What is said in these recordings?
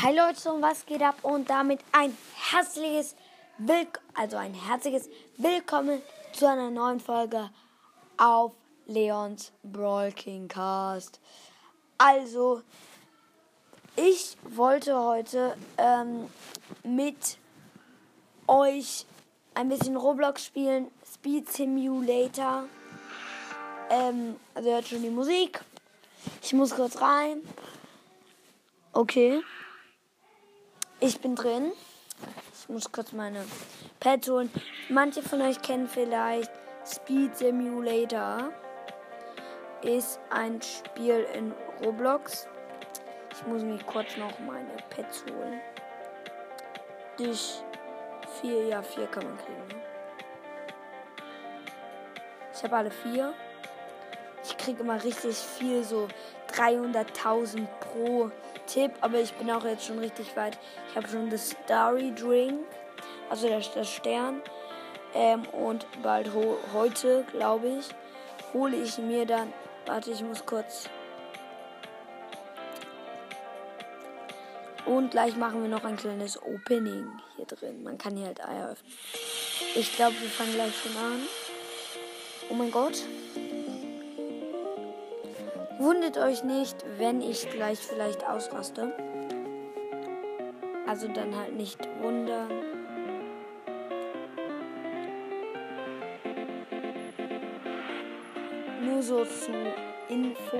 Hi Leute und was geht ab und damit ein herzliches Willk also ein herzliches Willkommen zu einer neuen Folge auf Leons Brawl King Cast. Also ich wollte heute ähm, mit euch ein bisschen Roblox spielen, Speed Simulator. Ähm, also hört schon die Musik. Ich muss kurz rein. Okay. Ich bin drin. Ich muss kurz meine Pads holen. Manche von euch kennen vielleicht Speed Simulator. Ist ein Spiel in Roblox. Ich muss mich kurz noch meine Pets holen. Dich vier, ja, vier kann man kriegen. Ich habe alle vier. Ich kriege immer richtig viel, so 300.000 pro Tipp, aber ich bin auch jetzt schon richtig weit. Ich habe schon das Starry Drink, also das, das Stern. Ähm, und bald heute, glaube ich, hole ich mir dann. Warte, ich muss kurz. Und gleich machen wir noch ein kleines Opening hier drin. Man kann hier halt Eier öffnen. Ich glaube, wir fangen gleich schon an. Oh mein Gott. Wundert euch nicht, wenn ich gleich vielleicht ausraste. Also dann halt nicht wundern. Nur so zu Info,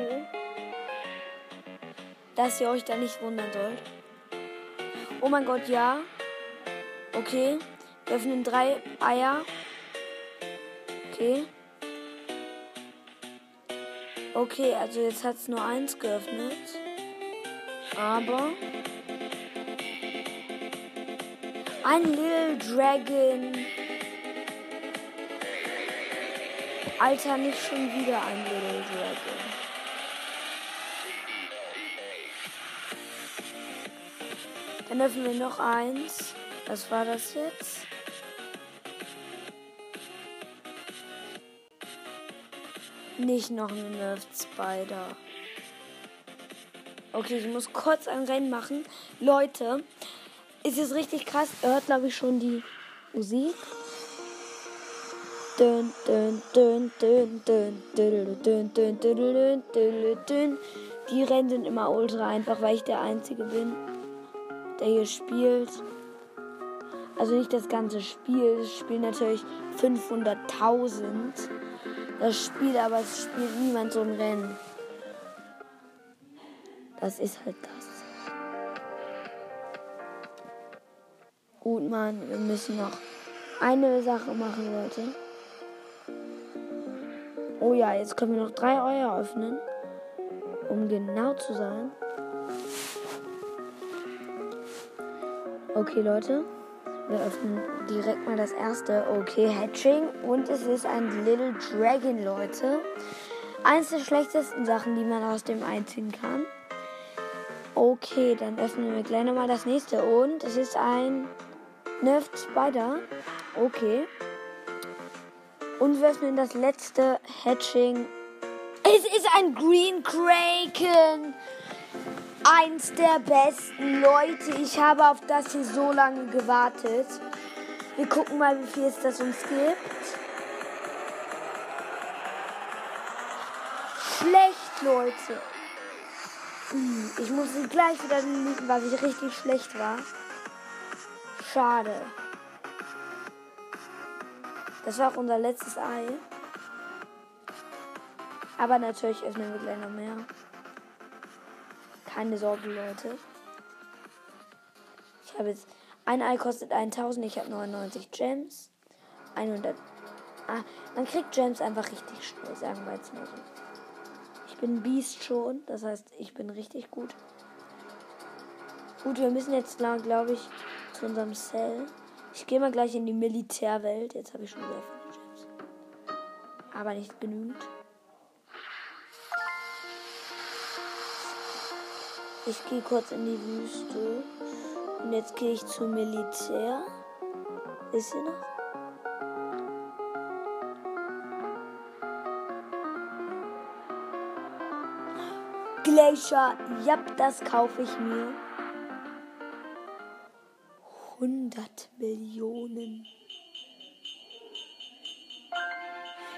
dass ihr euch da nicht wundern sollt. Oh mein Gott, ja. Okay. Wir öffnen drei Eier. Okay. Okay, also jetzt hat es nur eins geöffnet. Aber. Ein Little Dragon. Alter, nicht schon wieder ein Little Dragon. Dann öffnen wir noch eins. Was war das jetzt? Nicht noch eine Nerf Spider. Okay, ich muss kurz ein Rennen machen. Leute, ist es richtig krass. Ihr hört, glaube ich, schon die Musik. Die Rennen sind immer ultra einfach, weil ich der Einzige bin, der hier spielt. Also nicht das ganze Spiel. Es spielen natürlich 500.000 das Spiel, aber es spielt niemand so ein Rennen. Das ist halt das. Gut, Mann, wir müssen noch eine Sache machen, Leute. Oh ja, jetzt können wir noch drei Eier öffnen. Um genau zu sein. Okay, Leute. Wir öffnen direkt mal das erste. Okay, Hatching. Und es ist ein Little Dragon, Leute. Eins der schlechtesten Sachen, die man aus dem einziehen kann. Okay, dann öffnen wir gleich nochmal das nächste. Und es ist ein Nerfed Spider. Okay. Und wir öffnen das letzte Hatching. Es ist ein Green Kraken eins der besten Leute. Ich habe auf das hier so lange gewartet. Wir gucken mal, wie viel es das uns gibt. Schlecht, Leute. Hm, ich muss gleich wieder liegen, weil ich richtig schlecht war. Schade. Das war auch unser letztes Ei. Aber natürlich öffnen wir gleich noch mehr. Keine Sorge, Leute. Ich habe jetzt. Ein Ei kostet 1000, ich habe 99 Gems. 100. Ah, man kriegt Gems einfach richtig schnell, sagen wir jetzt mal so. Ich bin Beast schon, das heißt, ich bin richtig gut. Gut, wir müssen jetzt, glaube ich, zu unserem Cell. Ich gehe mal gleich in die Militärwelt. Jetzt habe ich schon sehr viele Gems. Aber nicht genügend. Ich gehe kurz in die Wüste. Und jetzt gehe ich zum Militär. Ist sie noch? Glacier, ja, das kaufe ich mir. 100 Millionen.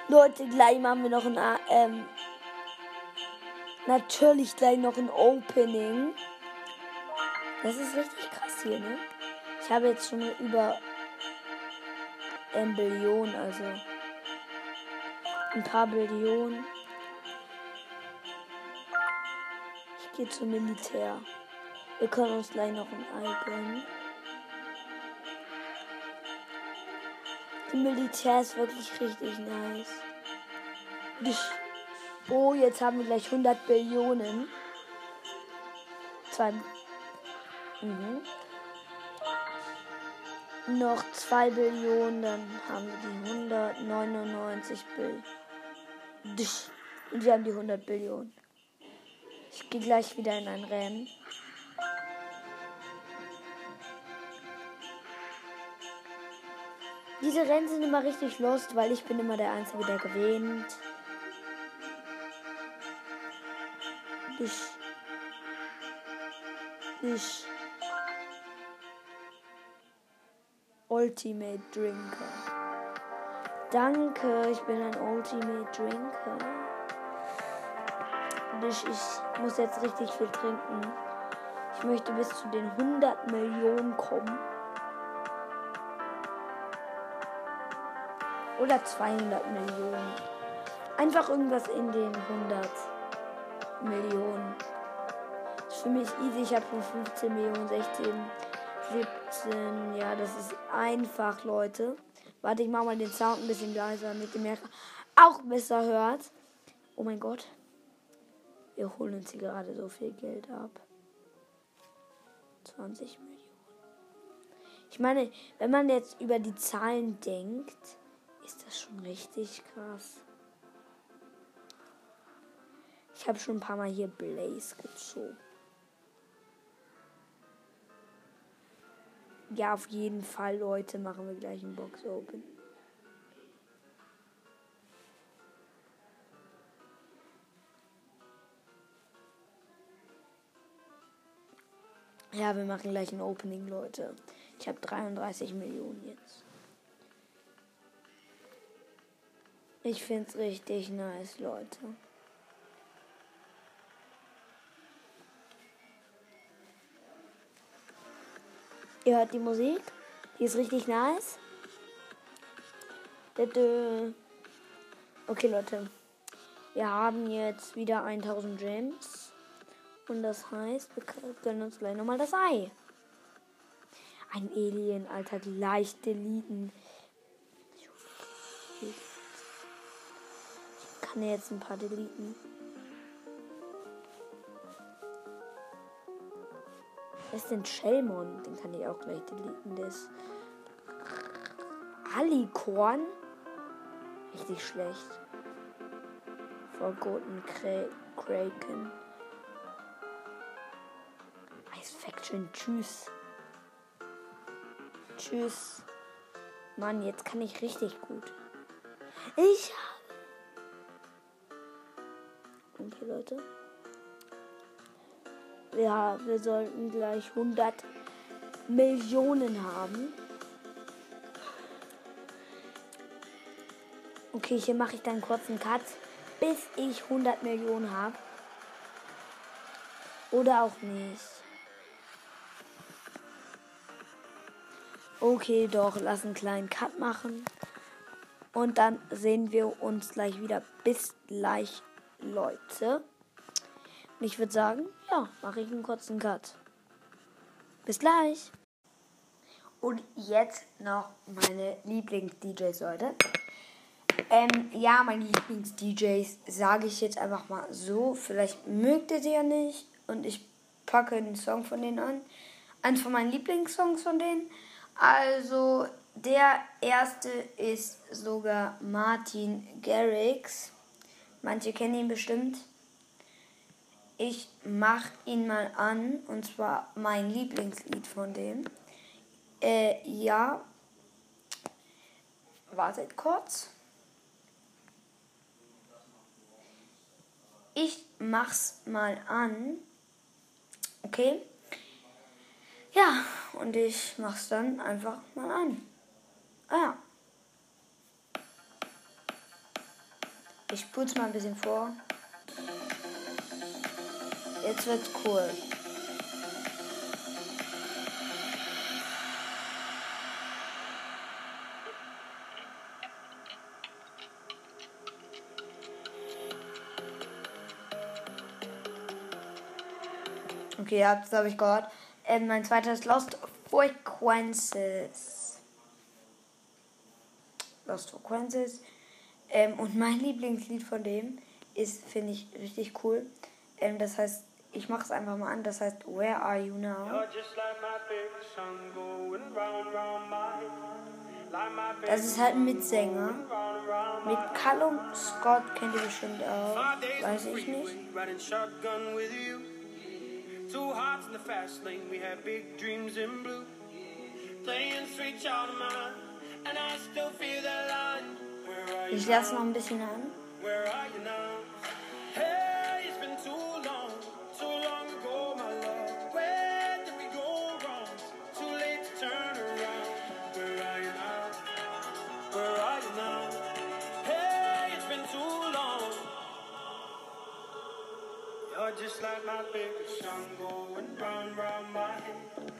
Leute, gleich machen wir noch ein, ähm, natürlich gleich noch ein Opening. Das ist richtig krass hier, ne? Ich habe jetzt schon über ein Billion, also ein paar Billionen. Ich gehe zum Militär. Wir können uns gleich noch ein Ei gönnen. Die Militär ist wirklich richtig nice. Oh, jetzt haben wir gleich 100 Billionen. Zwei. Mhm. Noch 2 Billionen, dann haben wir die 199 Billionen. Und wir haben die 100 Billionen. Ich gehe gleich wieder in ein Rennen. Diese Rennen sind immer richtig lost, weil ich bin immer der Einzige, der gewinnt. Ich. Ich. Ultimate Drinker. Danke, ich bin ein Ultimate Drinker. Ich, ich muss jetzt richtig viel trinken. Ich möchte bis zu den 100 Millionen kommen. Oder 200 Millionen. Einfach irgendwas in den 100 Millionen. Das ist für mich easy. Ich habe schon 15 Millionen, 16, 17. Ja, das ist einfach, Leute. Warte, ich mache mal den Sound ein bisschen leiser, damit ihr mehr auch besser hört. Oh mein Gott. Wir holen uns hier gerade so viel Geld ab. 20 Millionen. Ich meine, wenn man jetzt über die Zahlen denkt, ist das schon richtig krass. Ich habe schon ein paar Mal hier Blaze gezogen. Ja, auf jeden Fall, Leute, machen wir gleich ein Box Open. Ja, wir machen gleich ein Opening, Leute. Ich habe 33 Millionen jetzt. Ich finde es richtig nice, Leute. Ihr hört die Musik. Die ist richtig nice. Okay, Leute. Wir haben jetzt wieder 1000 Gems. Und das heißt, wir gönnen uns gleich nochmal das Ei. Ein Alien, Alter, gleich deleten. kann ja jetzt ein paar deleten. Wer ist denn Shellmon? Den kann ich auch gleich deleten. Ist Alicorn. Richtig schlecht. Forgotten Kraken. Ice Faction. Tschüss. Tschüss. Mann, jetzt kann ich richtig gut. Ich Okay, Leute. Ja, wir sollten gleich 100 Millionen haben. Okay, hier mache ich dann kurz einen Cut, bis ich 100 Millionen habe. Oder auch nicht. Okay, doch, lass einen kleinen Cut machen. Und dann sehen wir uns gleich wieder. Bis gleich. Leute. Und ich würde sagen, ja, mache ich einen kurzen Cut. Bis gleich. Und jetzt noch meine Lieblings-DJs, Leute. Ähm, ja, meine Lieblings-DJs sage ich jetzt einfach mal so. Vielleicht mögt ihr sie ja nicht. Und ich packe einen Song von denen an. Eins von meinen Lieblingssongs von denen. Also, der erste ist sogar Martin Garrix. Manche kennen ihn bestimmt. Ich mach ihn mal an, und zwar mein Lieblingslied von dem. Äh, ja. Wartet kurz. Ich mach's mal an. Okay. Ja, und ich mach's dann einfach mal an. Ah ja. Ich putze mal ein bisschen vor. Jetzt wird's cool. Okay, ja, das habe ich gehört. Ähm, mein zweiter ist Lost Frequencies. Lost Frequencies. Ähm, und mein Lieblingslied von dem ist, finde ich, richtig cool. Ähm, das heißt, ich mache es einfach mal an. Das heißt, Where Are You Now? Das ist halt ein Mitsänger. Mit Callum Scott kennt ihr bestimmt auch. Weiß ich nicht. Two hearts in the fast lane, we had big dreams in blue. Playing sweet child of mine, and I still feel that line. Ich lasse noch ein bisschen an. Where are you now?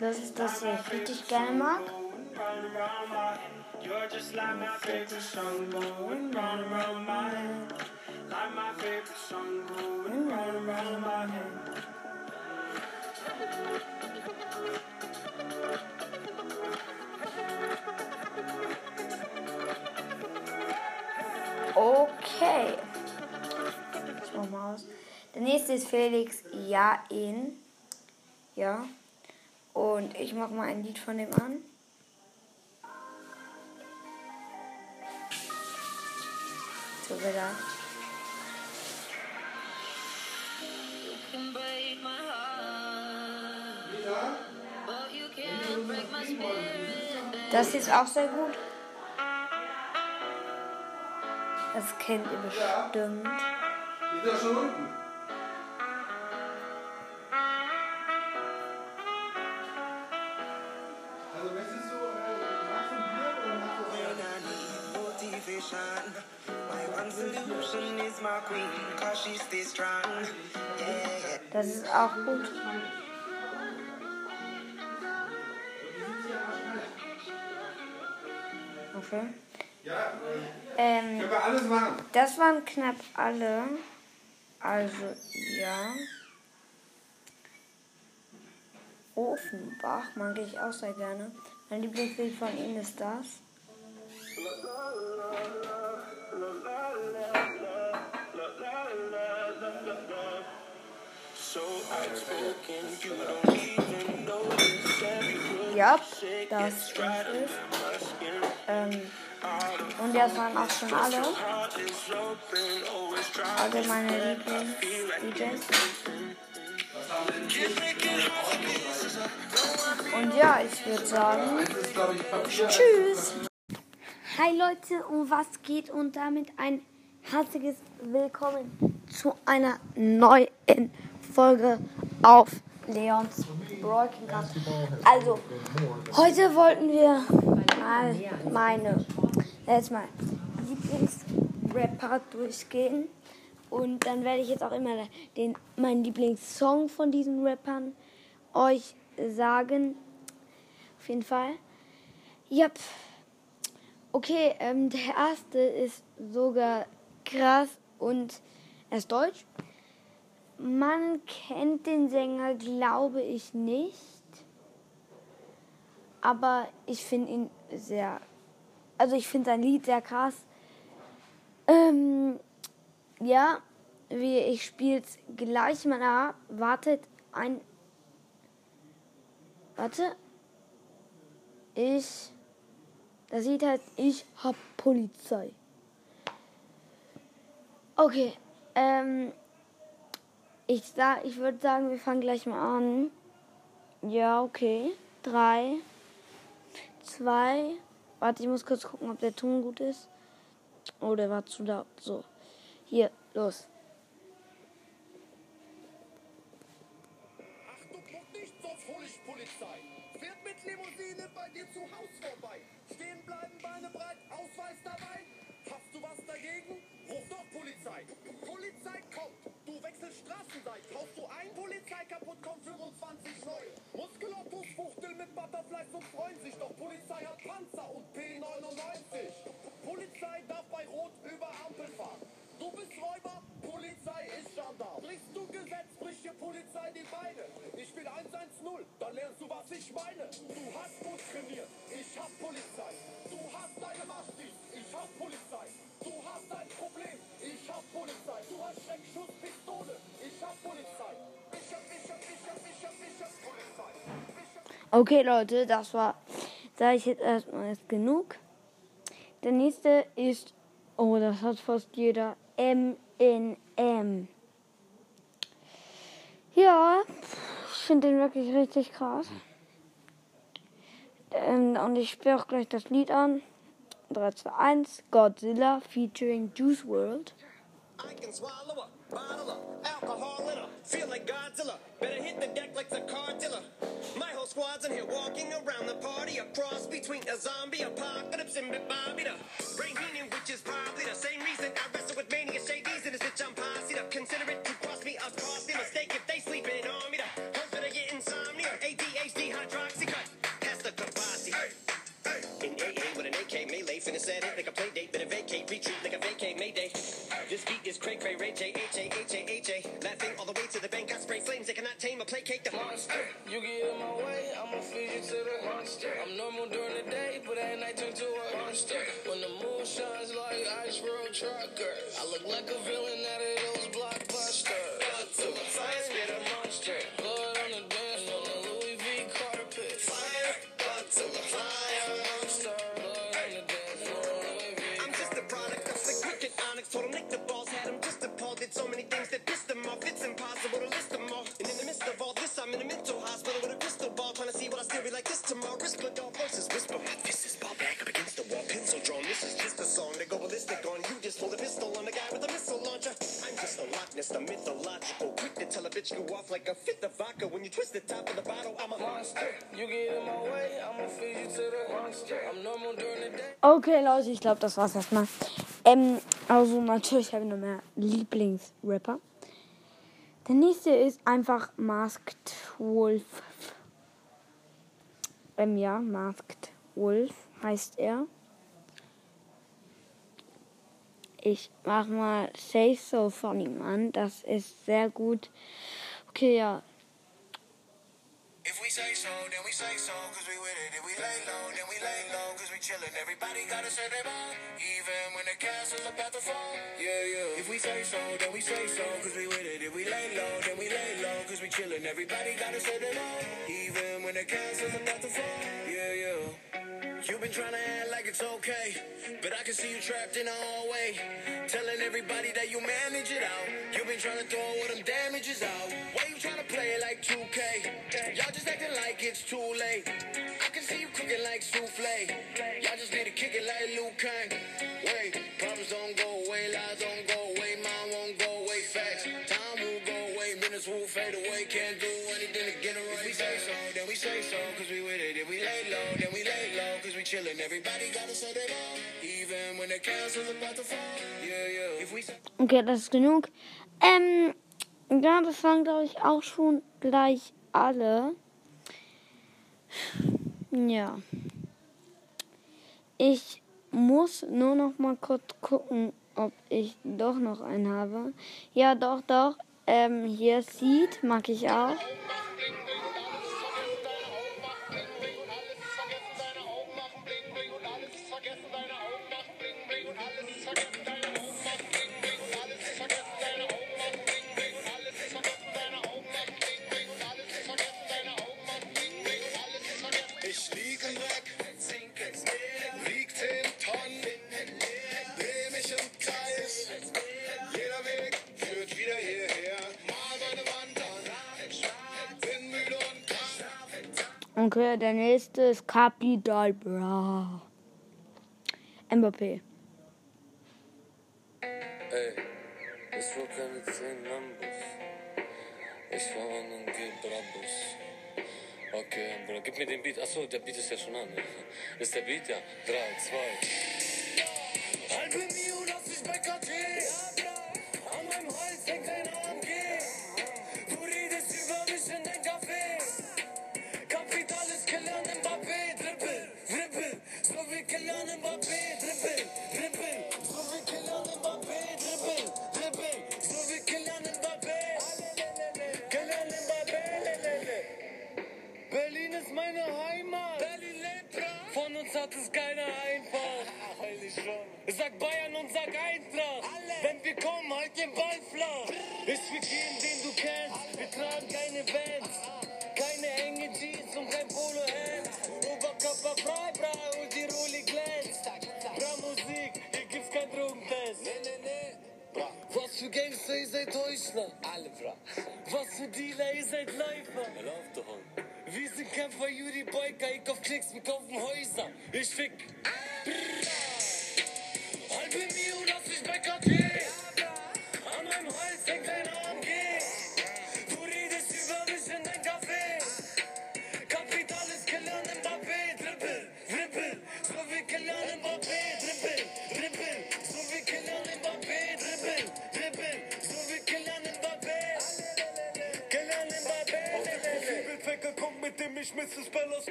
Das ist das, was ich richtig gerne mag. Okay. Der nächste ist Felix Ja in. Ja. Und ich mach mal ein Lied von dem an. So wieder. Das ist auch sehr gut. Das kennt ihr bestimmt. Ist ja schon unten. Das ist auch gut. Okay. Ja, äh, Ähm, das waren knapp alle. Also, ja. Ofenbach mag ich auch sehr gerne. Mein Lieblingslied von ihnen ist das. Ja, shake das ist es. Ähm, und das waren auch schon alle. Alle meine Lieblings-DJs. Und ja, ich würde sagen. Tschüss. Hi Leute, um was geht und damit ein herzliches Willkommen zu einer neuen Folge auf Leons Broadcast. Also, heute wollten wir mal meine jetzt Lieblingsrapper durchgehen und dann werde ich jetzt auch immer den meinen Lieblingssong von diesen Rappern euch sagen. Auf jeden Fall. Yep. Okay, ähm, der erste ist sogar krass und er ist deutsch. Man kennt den Sänger, glaube ich, nicht. Aber ich finde ihn sehr. Also, ich finde sein Lied sehr krass. Ähm, ja, wie ich spiele es gleich mal ab. Wartet ein. Warte. Ich. Das sieht halt, ich hab Polizei. Okay, ähm, ich sag, ich würde sagen, wir fangen gleich mal an. Ja, okay. Drei, zwei. Warte, ich muss kurz gucken, ob der Ton gut ist. Oh, der war zu laut. So, hier, los. Achtung, kommt nicht, sonst hol ich Polizei. Fährt mit dir zu Haus vorbei. Stehen bleiben, Beine breit, Ausweis dabei. Hast du was dagegen? Doch Polizei. Polizei kommt. Du wechselst Straßenseite. Haust du ein, Polizei kaputt, kommt 25 neue. Muskelottos, Fuchtel mit Butterflies und freuen sich. Doch Polizei hat Panzer und P99. Polizei darf bei Rot über Ampel fahren. Du bist Räuber, Polizei ist Gendarm. Brichst du Gesetz, bricht dir Polizei die Beine. Ich will 110, dann lernst du, was ich meine. Du hast gut trainiert, ich hab Polizei. Okay, Leute, das war, sage ich jetzt erstmal ist genug. Der nächste ist, oh, das hat fast jeder, MNM. Ja, ich finde den wirklich richtig krass. Ähm, und ich spiele auch gleich das Lied an. 3, 2, 1, Godzilla featuring Juice World. I can swallow a bottle of alcohol in a feel like Godzilla. Better hit the deck like the cartilla. My whole squad's in here walking around the party, a cross between a zombie apocalypse and Bobby the brain healing, which is probably the same reason I wrestle with mania shades and this bitch I'm posse. Consider it to cross me a costly mistake if placate the monster. You get in my way, I'ma feed you to the monster. I'm normal during the day, but at night turn to a monster. When the moon shines like ice road truckers, I look like a villain out of off like a fifth of vodka. When you twist the top of the bottle, I'm a monster. You get in my way, I'ma feed you to the monster. I'm normal during the day. Okay, Leute, ich glaube, das war's erstmal. Ähm, also natürlich habe ich noch mehr Lieblingsrapper. Der nächste ist einfach Masked Wolf. Ähm, ja, Masked Wolf heißt er. Ich mach mal Say So Funny, Mann. Das ist sehr gut. Okay, ja. If we say so, then we say so, cause we with it. If we lay low, then we lay low, cause we chillin'. Everybody gotta say their own, even when the castle's about to fall. Yeah, yeah. If we say so, then we say so, cause we with it. If we lay low, then we lay low, cause we chillin'. Everybody gotta say their own, even when the castle's about to fall. You've been trying to act like it's okay, but I can see you trapped in a hallway. Telling everybody that you manage it out. You've been trying to throw all them damages out. Why you trying to play it like 2K? Y'all just acting like it's too late. I can see you cooking like souffle. Y'all just need to kick it like Liu Kang. Wait, problems don't go away, lies don't go away, mine won't go away facts. Time will go away, minutes will fade away. Can't do anything to get it Okay, das ist genug. Ähm, ja, das waren, glaube ich, auch schon gleich alle. Ja. Ich muss nur noch mal kurz gucken, ob ich doch noch einen habe. Ja, doch, doch. Ähm, hier Seed mag ich auch. Okay, der nächste ist Capital Bra. Mbappé. Ey, es war keine 10 Lambos. Ich war in einem G-Brabus. Okay, Bruder, gib mir den Beat. Achso, der Beat ist ja schon an. Ist der Beat? Ja. 3, 2. Halbe Mbappé. Dribbel, dribbel. So wie Kilian Mbappé. Dribbel, dribbel. So wie Kilian Mbappé. Kilian Mbappé. Berlin ist meine Heimat. Berlin lebt Von uns hat es keiner einfach. Sag Bayern und sag Eintracht. Wenn wir kommen, halt den Ball flach. Ich will jeden, den du kennst. Wir tragen keine Vans. Keine enge Jeans und kein Polohemd. Oberkörper frei, bra, und die Rolli glänzt. Bra Musik, hier gibt's kein Drogentest. Nee, nee, nee. Was für Gangster, ihr seid Heuchler. Alle, bra. Was für Dealer, ihr seid Läufer. Lauf doch an. Wir sind Kämpfer, Juri Boyka, ich kauf Klicks, wir kaufen Häuser. Ich fick. Halbe Mio, lass mich bei KT. An meinem Hals hängt ein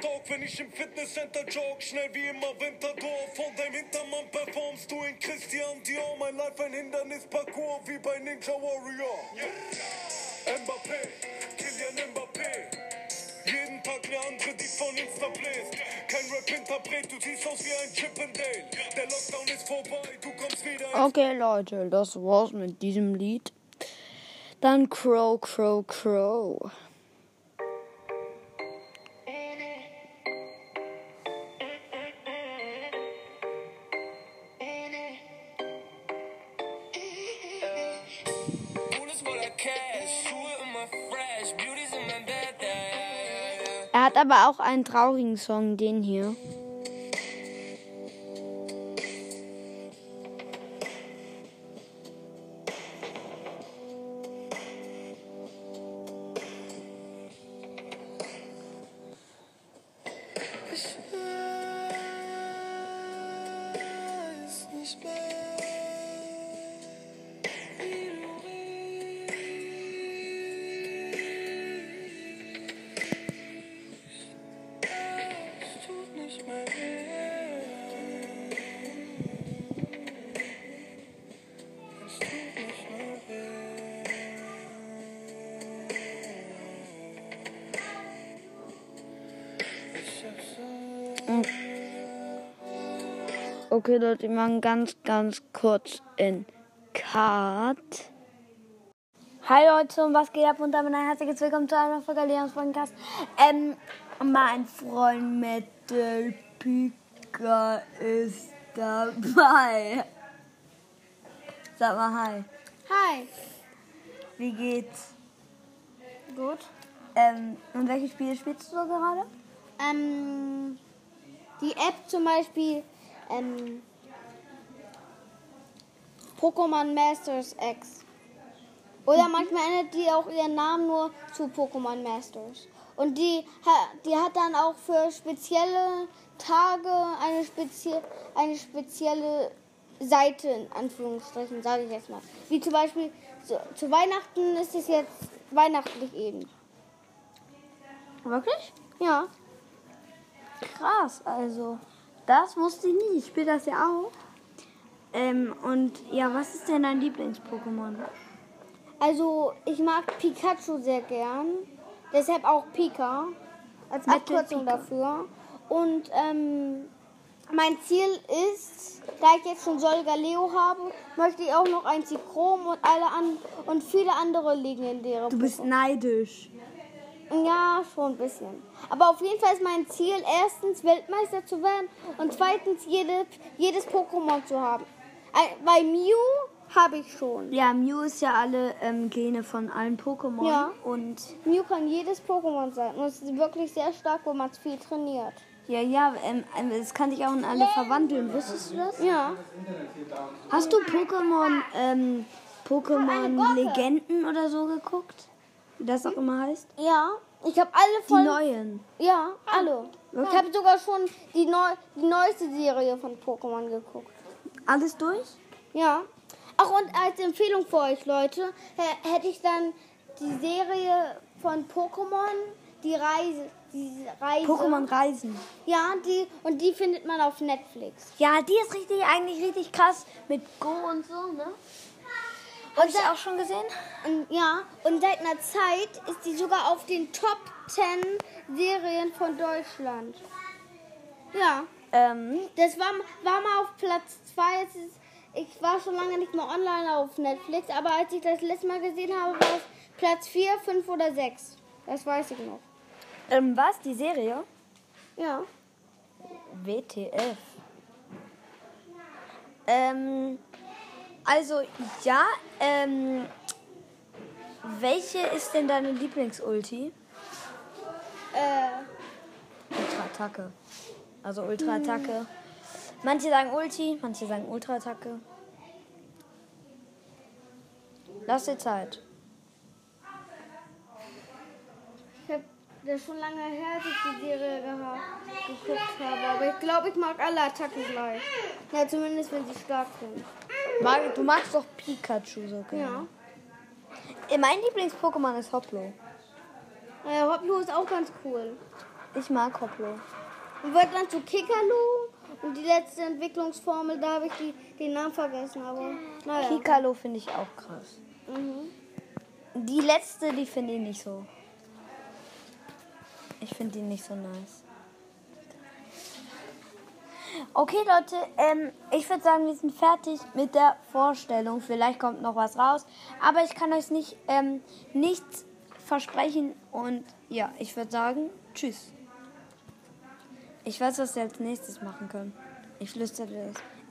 Talk, wenn ich im Fitnesscenter jog, schnell wie immer Winterdorf. Von deinem Hintermann performst du in Christian Dior, mein Life ein Hindernisparcours wie bei Ninja Warrior. Mbappé, Kylian Mbappé. Jeden Tag eine andere, die von Insta bläst. Kein Rap-Interpret, du siehst aus wie ein Chippendale. Der Lockdown ist vorbei, du kommst wieder Okay, Leute, das war's mit diesem Lied. Dann Crow, Crow, Crow. Er hat aber auch einen traurigen Song, den hier. Okay, Leute, wir machen ganz, ganz kurz in Cut. Hi Leute, und was geht ab? Und damit ein herzliches Willkommen zu einer Folge Leons Podcast. Ähm, mein Freund Metal Pika ist dabei. Sag mal hi. Hi. Wie geht's? Gut. Ähm, und welche Spiele spielst du so gerade? Ähm, die App zum Beispiel ähm, Pokémon Masters X. Oder manchmal ändert die auch ihren Namen nur zu Pokémon Masters. Und die, die hat dann auch für spezielle Tage eine, spezie eine spezielle Seite, in Anführungsstrichen, sage ich jetzt mal. Wie zum Beispiel zu, zu Weihnachten ist es jetzt weihnachtlich eben. Wirklich? Ja. Krass, also das wusste ich nie. Ich spiele das ja auch. Ähm, und ja, was ist denn dein Lieblings-Pokémon? Also, ich mag Pikachu sehr gern. Deshalb auch Pika. Als Abkürzung Pika. dafür. Und ähm, mein Ziel ist, da ich jetzt schon Solgaleo habe, möchte ich auch noch ein Zikrom und alle an und viele andere legendäre. Du bist neidisch. Ja, schon ein bisschen. Aber auf jeden Fall ist mein Ziel, erstens Weltmeister zu werden und zweitens jede, jedes Pokémon zu haben. Ein- Bei Mew habe ich schon. Ja, Mew ist ja alle ähm, Gene von allen Pokémon. Ja. Und Mew kann jedes Pokémon sein und es ist wirklich sehr stark, wenn man es viel trainiert. ja, ja, ähm, ähm, es kann sich auch in alle verwandeln. Wusstest du das? Ja. Hast du Pokémon, ähm, Pokémon. Legenden oder so geguckt? Wie das auch immer heißt? Ja, Ich habe alle Die voll. neuen. Ja, alle. Ich habe sogar schon die, neu, die neueste Serie von Pokémon geguckt. Alles durch? Ja. Ach, und als Empfehlung für euch, Leute, hä- hätte ich dann die Serie von Pokémon, die Reise. Die Reise. Pokémon Reisen. Ja, die, und die findet man auf Netflix. Ja, die ist richtig, eigentlich richtig krass mit Go und so, ne? Hab ich auch schon gesehen? Und, ja, und seit einer Zeit ist die sogar auf den Top 10 Serien von Deutschland. Ja, Ähm, das war, war mal auf Platz 2. Ich war schon lange nicht mehr online auf Netflix, aber als ich das letzte Mal gesehen habe, war es Platz 4, 5 oder 6. Das weiß ich noch. ähm, was? Die Serie? Ja. WTF. Ähm, also, ja, ähm, welche ist denn deine Lieblingsulti? Äh, Ultra-Attacke. Also Ultra-Attacke. Manche sagen Ulti, manche sagen Ultra-Attacke. Lass dir Zeit. Das schon lange her, dass ich die Serie geguckt habe. Aber ich glaube, ich mag alle Attacken gleich. Ja, zumindest wenn sie stark sind. Mag, du magst doch Pikachu so gerne. Ja. Äh, Mein Lieblings-Pokémon ist Hoplo. Äh, Hoplo ist auch ganz cool. Ich mag Hoplo. Und wird dann zu Kikalo. Und die letzte Entwicklungsformel, da habe ich die, den Namen vergessen. Aber naja. Kikalo finde ich auch krass. Mhm. Die letzte, die finde ich nicht so. Ich finde die nicht so nice. Okay, Leute, ähm, ich würde sagen, wir sind fertig mit der Vorstellung. Vielleicht kommt noch was raus, aber ich kann euch nicht ähm, nichts versprechen. Und ja, ich würde sagen, tschüss. Ich weiß, was wir als nächstes machen können. Ich flüstere das.